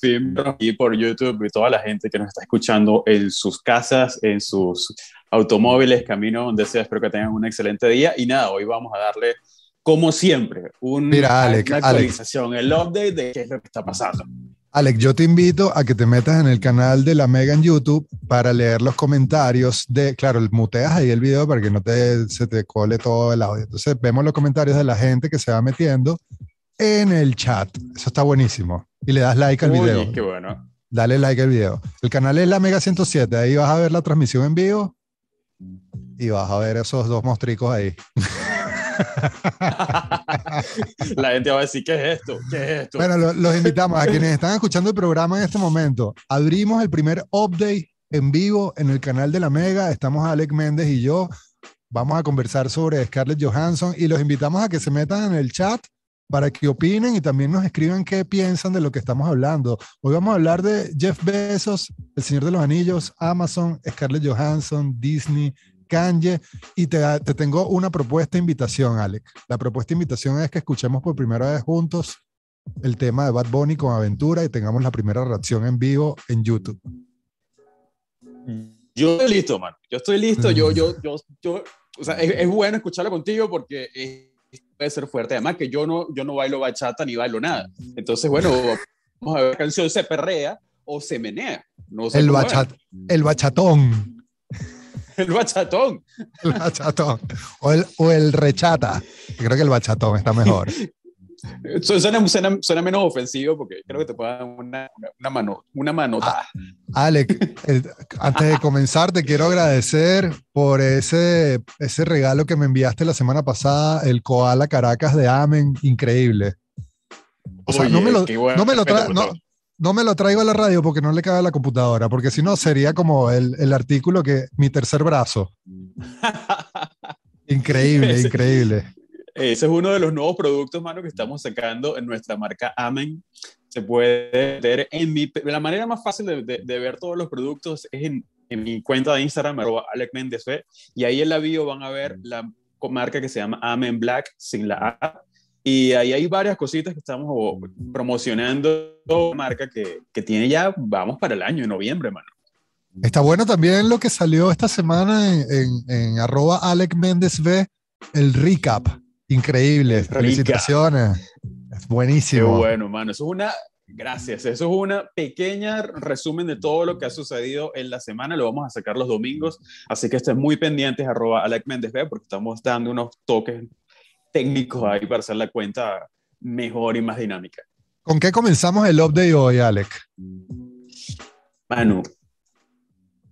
fin y por YouTube y toda la gente que nos está escuchando en sus casas, en sus automóviles, camino donde sea. Espero que tengan un excelente día. Y nada, hoy vamos a darle, como siempre, un, Mira, Alec, una actualización, el update de qué es lo que está pasando. Alex, yo te invito a que te metas en el canal de la Mega en YouTube para leer los comentarios de, claro, muteas ahí el video para que no te, se te cole todo el audio. Entonces vemos los comentarios de la gente que se va metiendo en el chat. Eso está buenísimo. Y le das like al Uy, video. qué bueno. Dale like al video. El canal es la Mega 107. Ahí vas a ver la transmisión en vivo y vas a ver esos dos mostricos ahí. la gente va a decir, ¿qué es esto? ¿Qué es esto? Bueno, lo- los invitamos a quienes están escuchando el programa en este momento. Abrimos el primer update en vivo en el canal de la Mega. Estamos Alex Méndez y yo. Vamos a conversar sobre Scarlett Johansson y los invitamos a que se metan en el chat para que opinen y también nos escriban qué piensan de lo que estamos hablando. Hoy vamos a hablar de Jeff Bezos, El Señor de los Anillos, Amazon, Scarlett Johansson, Disney, Kanye. Y te, te tengo una propuesta invitación, Alex. La propuesta invitación es que escuchemos por primera vez juntos el tema de Bad Bunny con Aventura y tengamos la primera reacción en vivo en YouTube. Yo estoy listo, mano. Yo estoy listo. Yo, yo, yo, yo, o sea, es, bueno escucharlo contigo porque puede ser fuerte. Además que yo no, yo no bailo bachata ni bailo nada. Entonces, bueno, vamos a ver, la canción se perrea o se menea. No sé El, bachat, el bachatón. El bachatón. El bachatón. O el, o el rechata. Creo que el bachatón está mejor. Su- Suena, suena, suena menos ofensivo porque creo que te puede dar una, mano, una manota. Alex, el- antes de comenzar, te quiero agradecer por ese, ese regalo que me enviaste la semana pasada, el Koala Caracas de Amen, increíble. O sea, no me lo, no me lo no, no me traigo a la radio porque no le cabe a la computadora, porque si no sería como el, el artículo que mi tercer brazo. Increíble, increíble. Ese es uno de los nuevos productos, mano, que estamos sacando en nuestra marca Amen. Se puede ver en mi... La manera más fácil de, ver todos los productos es en, mi cuenta de Instagram, arroba y ahí en la bio van a ver la marca que se llama Amen Black, sin la A. Y ahí hay varias cositas que estamos promocionando. Marca que, que tiene ya, vamos para el año, en noviembre, mano. Está bueno también lo que salió esta semana en, en, en arroba Alec el recap. Increíble. Felicitaciones. Es Qué buenísimo. bueno, mano. Eso es una, gracias. Eso es una pequeña resumen de todo lo que ha sucedido en la semana. Lo vamos a sacar los domingos. Así que estén muy pendientes, arroba Alec Méndez B, porque estamos dando unos toques técnicos ahí para hacer la cuenta mejor y más dinámica. ¿Con qué comenzamos el update hoy, Alec? Manu,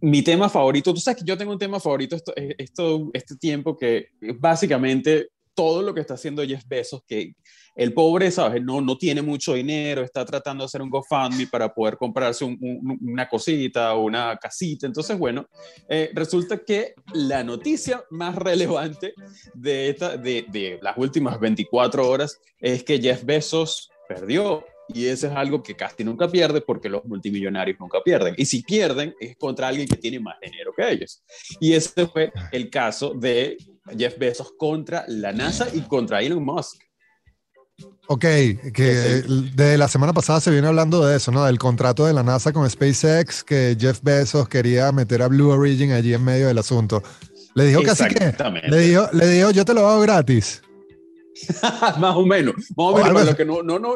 mi tema favorito, tú sabes que yo tengo un tema favorito esto, esto, este tiempo que básicamente todo lo que está haciendo Jeff Bezos, que el pobre, ¿sabes? No, no tiene mucho dinero, está tratando de hacer un GoFundMe para poder comprarse un- un- una cosita o una casita. Entonces, bueno, eh, resulta que la noticia más relevante de, esta, de, de las últimas 24 horas es que Jeff Bezos perdió. Y eso es algo que casi nunca pierde porque los multimillonarios nunca pierden. Y si pierden es contra alguien que tiene más dinero que ellos. Y ese fue el caso de Jeff Bezos contra la NASA y contra Elon Musk. Ok, que de la semana pasada se viene hablando de eso, ¿no? Del contrato de la NASA con SpaceX, que Jeff Bezos quería meter a Blue Origin allí en medio del asunto. Le dijo casi que, le dijo, le dijo, yo te lo hago gratis. más o menos. Más o menos, para lo que no, no, no,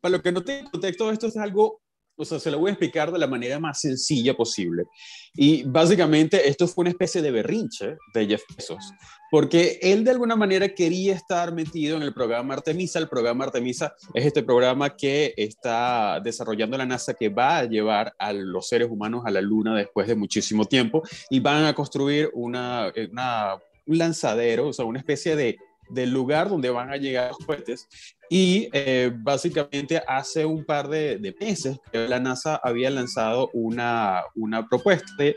para lo que no tiene contexto, esto es algo, o sea, se lo voy a explicar de la manera más sencilla posible. Y básicamente esto fue una especie de berrinche de Jeff Bezos, porque él de alguna manera quería estar metido en el programa Artemisa. El programa Artemisa es este programa que está desarrollando la NASA que va a llevar a los seres humanos a la Luna después de muchísimo tiempo y van a construir una, una un lanzadero, o sea, una especie de del lugar donde van a llegar los cohetes. Y eh, básicamente hace un par de, de, meses la NASA había lanzado una, una propuesta de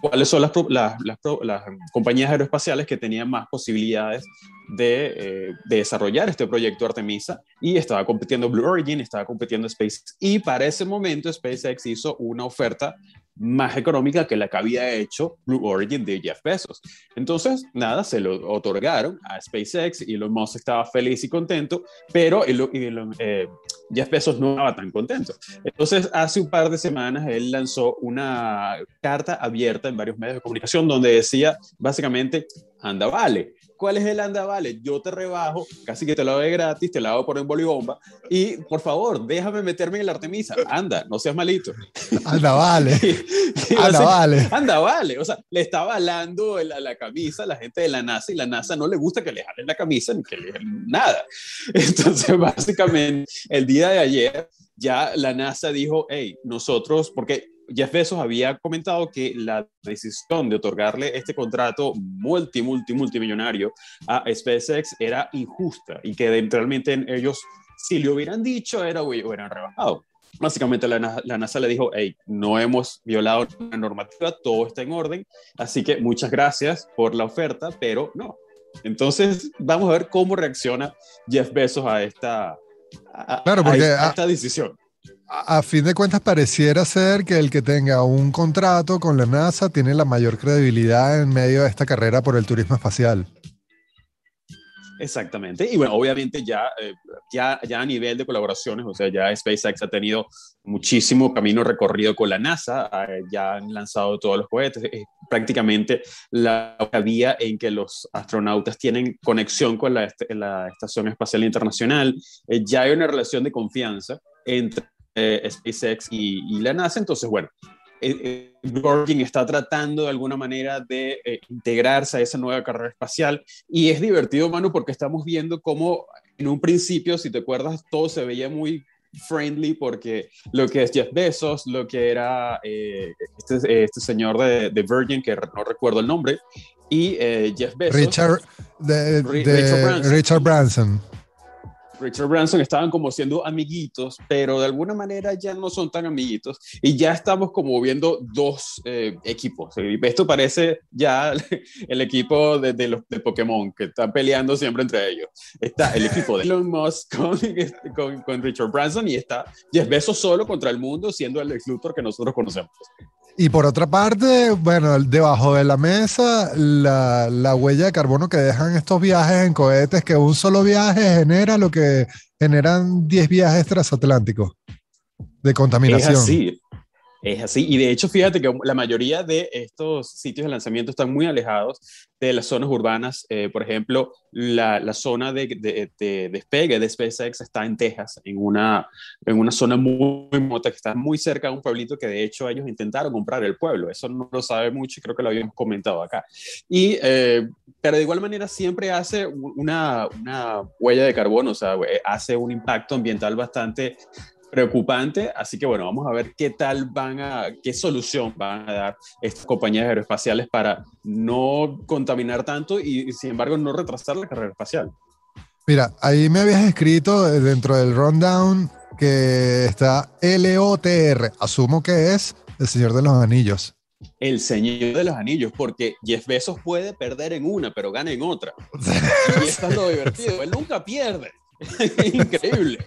cuáles son las, las, compañías aeroespaciales que tenían más posibilidades de, eh, de, desarrollar este proyecto Artemisa y estaba compitiendo Blue Origin, estaba compitiendo SpaceX y para ese momento SpaceX hizo una oferta más económica que la que había hecho Blue Origin de Jeff Bezos. Entonces, nada, se lo otorgaron a SpaceX y Elon Musk estaba feliz y contento, pero eh, Jeff Bezos no estaba tan contento. Entonces, hace un par de semanas él lanzó una carta abierta en varios medios de comunicación donde decía básicamente, anda, vale, ¿Cuál es el anda, vale? Yo te rebajo, casi que te lo doy gratis, te la hago por un bolibomba y por favor, déjame meterme en la Artemisa. Anda, no seas malito. Anda, vale. anda, vale. Anda, vale. O sea, le estaba hablando la, la, camisa a la gente de la NASA y la NASA no le gusta que le jalen la camisa ni que le nada. Entonces, básicamente, el día de ayer ya la NASA dijo, hey, nosotros, porque Jeff Bezos había comentado que la decisión de otorgarle este contrato multi, multi, multimillonario a SpaceX era injusta y que realmente ellos, si le hubieran dicho, era, hubieran rebajado. Básicamente la, la NASA le dijo, hey, no hemos violado la normativa, todo está en orden, así que muchas gracias por la oferta, pero no. Entonces, vamos a ver cómo reacciona Jeff Bezos a esta, claro, porque a esta decisión a fin de cuentas pareciera ser que el que tenga un contrato con la NASA tiene la mayor credibilidad en medio de esta carrera por el turismo espacial. Exactamente. Y bueno, obviamente ya, eh, ya, ya a nivel de colaboraciones, o sea, ya SpaceX ha tenido muchísimo camino recorrido con la NASA, eh, ya han lanzado todos los cohetes, es prácticamente la vía en que los astronautas tienen conexión con la, la Estación Espacial Internacional, eh, ya hay una relación de confianza entre eh, SpaceX y, la NASA. Entonces, bueno, eh, eh está tratando de alguna manera de eh, integrarse a esa nueva carrera espacial y es divertido, Manu, porque estamos viendo cómo en un principio, si te acuerdas, todo se veía muy friendly porque lo que es Jeff Bezos, lo que era este, este, señor de, de, Virgin, que no recuerdo el nombre, y Jeff Bezos. Richard, de, Richard Branson. Richard Branson estaban como siendo amiguitos, pero de alguna manera ya no son tan amiguitos y ya estamos como viendo dos eh, equipos. Esto parece ya el equipo de, los de Pokémon que están peleando siempre entre ellos. Está el equipo de Elon Musk con, con, Richard Branson y está Jeff Bezos solo contra el mundo siendo el Luthor que nosotros conocemos. Y por otra parte, bueno, debajo de la mesa, la, la, huella de carbono que dejan estos viajes en cohetes, que un solo viaje genera lo que generan 10 viajes transatlánticos de contaminación. Es así. Es así, y de hecho, fíjate que la mayoría de estos sitios de lanzamiento están muy alejados de las zonas urbanas. Eh, por ejemplo, la, la zona de, de, de, despegue de SpaceX está en Texas, en una, en una zona muy, muy que está muy cerca de un pueblito que de hecho ellos intentaron comprar el pueblo. Eso no lo sabe mucho y creo que lo habíamos comentado acá. Y, eh, pero de igual manera siempre hace una, una huella de carbono, o sea, eh, hace un impacto ambiental bastante preocupante. Así que bueno, vamos a ver qué tal van a, qué solución van a dar estas compañías aeroespaciales para no contaminar tanto y, sin embargo no retrasar la carrera espacial. Mira, ahí me habías escrito dentro del rundown que está LOTR. Asumo que es el Señor de los Anillos. El Señor de los Anillos, porque Jeff Bezos puede perder en una, pero gana en otra. y esto es lo divertido. Él nunca pierde. Increíble.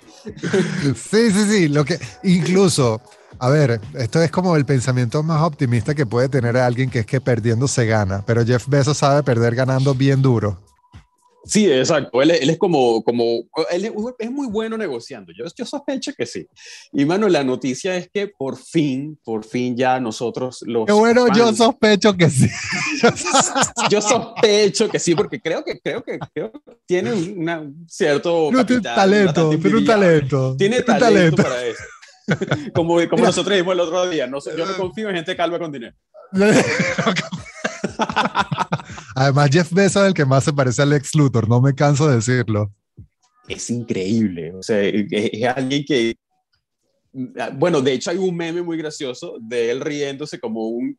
Sí, sí, sí. Lo que incluso, a ver, esto es como el pensamiento más optimista que puede tener alguien que es que perdiendo se gana, pero Jeff Bezos sabe perder ganando bien duro. Sí, exacto. Él, es como, como él es muy bueno negociando. Yo, yo sospecho que sí. Y mano, la noticia es que por fin, por fin ya nosotros los. Qué bueno, yo sospecho que sí. yo sospecho que sí, porque creo que creo que, tiene un cierto capital, talento, tiene un talento, tiene talento, para eso. como como nosotros dijimos el otro día, no, yo no confío en gente calva con dinero. Además, Jeff Bezos es el que más se parece al ex Luthor, no me canso de decirlo. Es increíble, o sea, es, alguien que bueno, de hecho hay un meme muy gracioso de él riéndose como un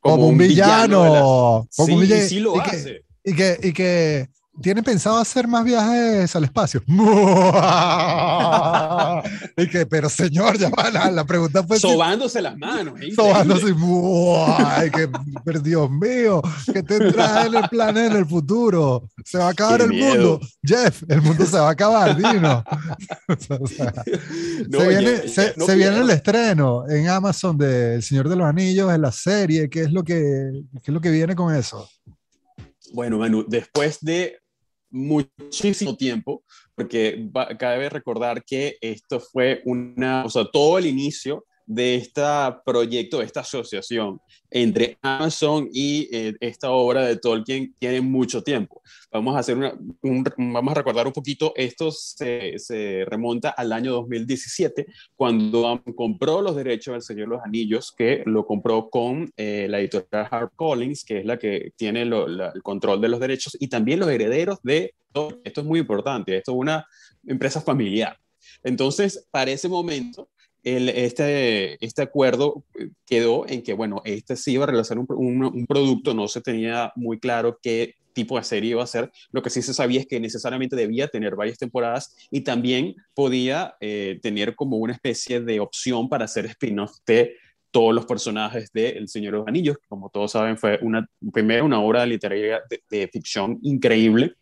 como, un, villano, sí, sí lo hace. y que, y que ¿tiene pensado hacer más viajes al espacio? y que, pero señor, ya va, la, pregunta fue... Sobándose las manos. Sobándose, ay, que, pero Dios mío, ¿qué tendrá en el plan en el futuro? Se va a acabar el mundo. Jeff, el mundo se va a acabar, dino. se viene, se, viene el estreno en Amazon de El Señor de los Anillos, en la serie. ¿Qué es lo que, qué es lo que viene con eso? Bueno, Manu, después de muchísimo tiempo, porque cabe recordar que esto fue una, o sea, todo el inicio de este proyecto, de esta asociación entre Amazon y eh, esta obra de Tolkien tiene mucho tiempo. Vamos a, hacer una, vamos a recordar un poquito, esto se, remonta al año 2017, cuando compró los derechos del Señor de los Anillos, que lo compró con eh, la editorial HarperCollins, que es la que tiene el control de los derechos, y también los herederos de Esto es muy importante, esto es una empresa familiar. Entonces, para ese momento, este, este acuerdo quedó en que, bueno, este sí iba a realizar un, un, producto, no se tenía muy claro qué tipo de serie iba a ser. Lo que sí se sabía es que necesariamente debía tener varias temporadas y también podía eh, tener como una especie de opción para hacer spin-off de todos los personajes de El Señor de los Anillos, que como todos saben fue una, primero una obra literaria de, ficción increíble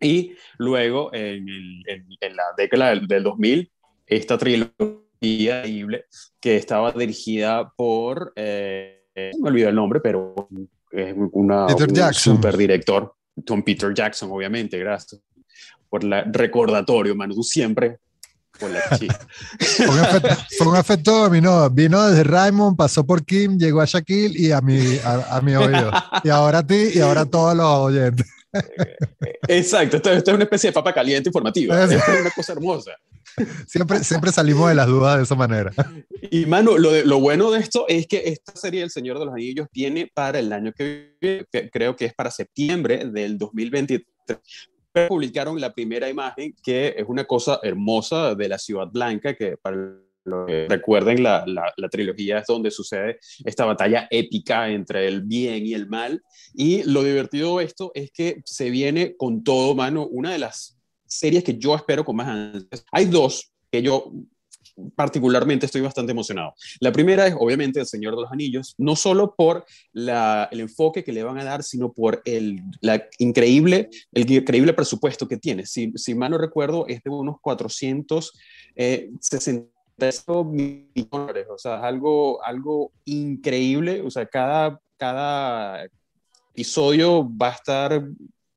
y luego en, en, la década del, del 2000 esta trilogía increíble que estaba dirigida por, eh, me olvidé el nombre, pero es una, un super director, Tom Peter Jackson, obviamente, gracias por el recordatorio, Manu, siempre por la fue, un efecto, dominó, vino desde Raymond, pasó por Kim, llegó a Shaquille y a mi, a, mi oído. Y ahora a ti y ahora a todos los oyentes. Exacto, esto, esto, es una especie de papa caliente informativa. es una cosa hermosa. Siempre, siempre salimos de las dudas de esa manera. Y mano, lo, lo bueno de esto es que esta serie El Señor de los Anillos viene para el año que viene, creo que es para septiembre del 2023. Publicaron la primera imagen, que es una cosa hermosa de la Ciudad Blanca, que para lo que recuerden, la, la, la, trilogía es donde sucede esta batalla épica entre el bien y el mal. Y lo divertido de esto es que se viene con todo, mano, una de las series que yo espero con más ansias. Hay dos que yo particularmente estoy bastante emocionado. La primera es obviamente El Señor de los Anillos, no solo por la, el enfoque que le van a dar, sino por el, la increíble, el increíble presupuesto que tiene. Si, si mal no recuerdo, es de unos 460 eh, millones, o sea, algo, algo increíble, o sea, cada, cada episodio va a estar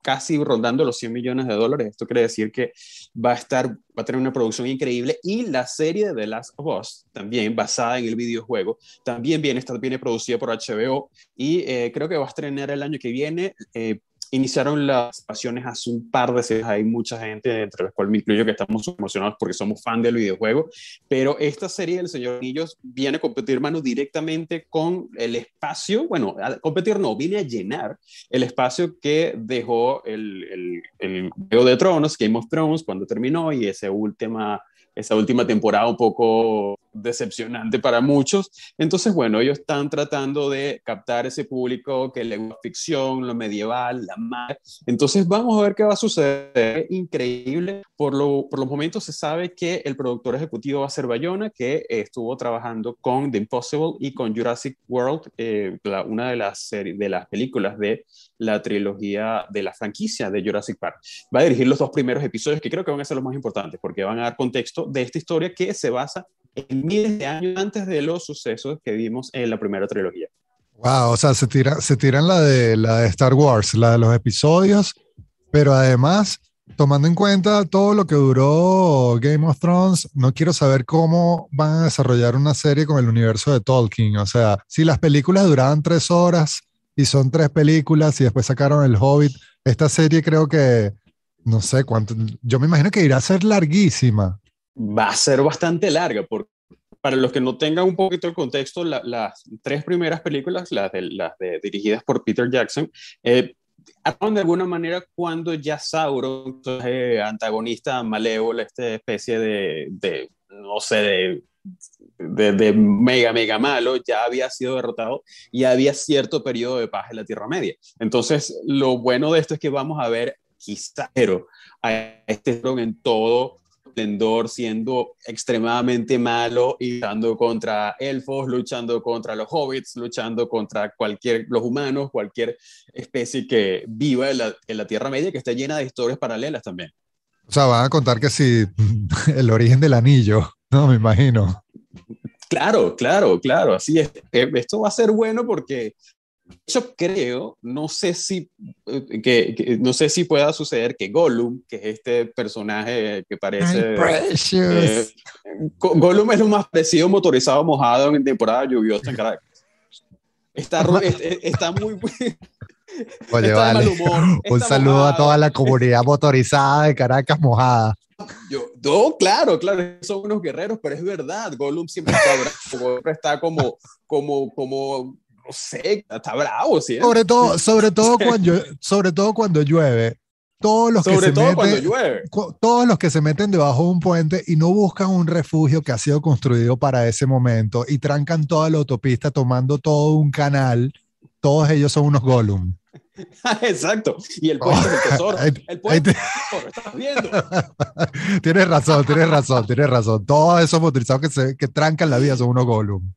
casi rondando los 100 millones de dólares. Esto quiere decir que va a estar, va a tener una producción increíble y la serie de The Last of Us, también basada en el videojuego, también viene, viene producida por HBO y eh, creo que va a estrenar el año que viene. Eh, iniciaron las pasiones hace un par de semanas. Hay mucha gente, entre las cuales me incluyo, que estamos emocionados porque somos fan del videojuego. Pero esta serie del Señor Anillos viene a competir, mano, directamente con el espacio. Bueno, a competir no, viene a llenar el espacio que dejó el, el, Juego de Tronos, Game of Thrones, cuando terminó y esa última esa última temporada un poco decepcionante para muchos. Entonces, bueno, ellos están tratando de captar ese público que le gusta ficción, lo medieval, la mar. Entonces, vamos a ver qué va a suceder. Increíble. Por, lo, por los momentos se sabe que el productor ejecutivo va a ser Bayona, que estuvo trabajando con The Impossible y con Jurassic World, eh, una de las, de las películas de la trilogía de la franquicia de Jurassic Park. Va a dirigir los dos primeros episodios que creo que van a ser los más importantes porque van a dar contexto de esta historia que se basa en miles de años antes de los sucesos que vimos en la primera trilogía. Wow, o sea, se, tira, se tiran la de, la de Star Wars, la de los episodios, pero además, tomando en cuenta todo lo que duró Game of Thrones, no quiero saber cómo van a desarrollar una serie con el universo de Tolkien. O sea, si las películas duraban tres horas y son tres películas y después sacaron El Hobbit, esta serie creo que, no sé cuánto, yo me imagino que irá a ser larguísima va a ser bastante larga, porque para los que no tengan un poquito el contexto, las tres primeras películas, las, de, dirigidas por Peter Jackson, eh, de alguna manera cuando ya Sauron, eh, antagonista malévolo, esta especie de, no sé, de, mega, mega malo, ya había sido derrotado y había cierto periodo de paz en la Tierra Media. Entonces, lo bueno de esto es que vamos a ver quizá, pero a este en todo esplendor, siendo extremadamente malo y luchando contra elfos, luchando contra los hobbits, luchando contra cualquier, los humanos, cualquier especie que viva en la, en la Tierra Media, que está llena de historias paralelas también. O sea, van a contar que si el origen del anillo, no me imagino. Claro, claro, claro, así es. Eh, esto va a ser bueno porque yo creo, no sé si eh, que, no sé si pueda suceder que Gollum, que es este personaje que parece eh, Gollum es lo más parecido motorizado mojado en temporada lluviosa en Caracas. Está, está muy Oye, vale. Un saludo a toda la comunidad motorizada de Caracas mojada. Yo, no, claro, claro, son unos guerreros, pero es verdad, Gollum siempre está bravo, está como, como, como, no sé, está bravo, ¿sí? Sobre todo, sobre todo cuando, sobre todo cuando llueve. Todos los que se meten, todos los que se meten debajo de un puente y no buscan un refugio que ha sido construido para ese momento y trancan toda la autopista tomando todo un canal, todos ellos son unos Gollum. Exacto. Y el puente del tesoro. El puente del tesoro, estás viendo. tienes razón, tienes razón, tienes razón. Todos esos motorizados que, se, que trancan la vida son unos Gollum.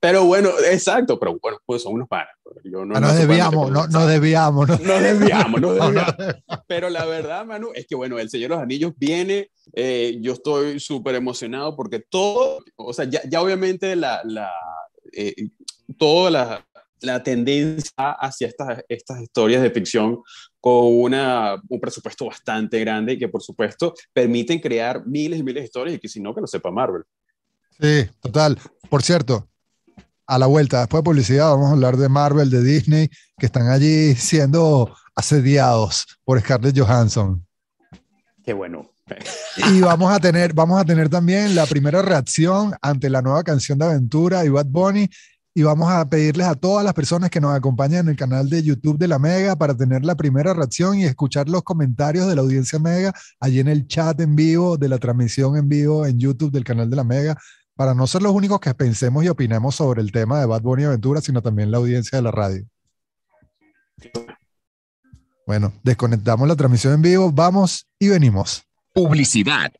Pero bueno, exacto, pero bueno, pues son unos panas. no, ah, nos desviamos, no, nos desviamos. No desviamos, no desviamos. Pero la verdad, Manu, es que bueno, El Señor de los Anillos viene, eh, yo estoy súper emocionado porque todo, o sea, ya, ya obviamente la, la eh, toda la, la tendencia hacia estas, estas historias de ficción con una, un presupuesto bastante grande y que por supuesto permiten crear miles y miles de historias y que si no, que lo sepa Marvel. Sí, total. Por cierto, a la vuelta, después de publicidad, vamos a hablar de Marvel, de Disney, que están allí siendo asediados por Scarlett Johansson. Qué bueno. y vamos a tener, vamos a tener también la primera reacción ante la nueva canción de aventura y Bad Bunny y vamos a pedirles a todas las personas que nos acompañan en el canal de YouTube de la Mega para tener la primera reacción y escuchar los comentarios de la audiencia Mega allí en el chat en vivo de la transmisión en vivo en YouTube del canal de la Mega para no ser los únicos que pensemos y opinemos sobre el tema de Bad Bunny Aventura, sino también la audiencia de la radio. Bueno, desconectamos la transmisión en vivo, vamos y venimos. Publicidad.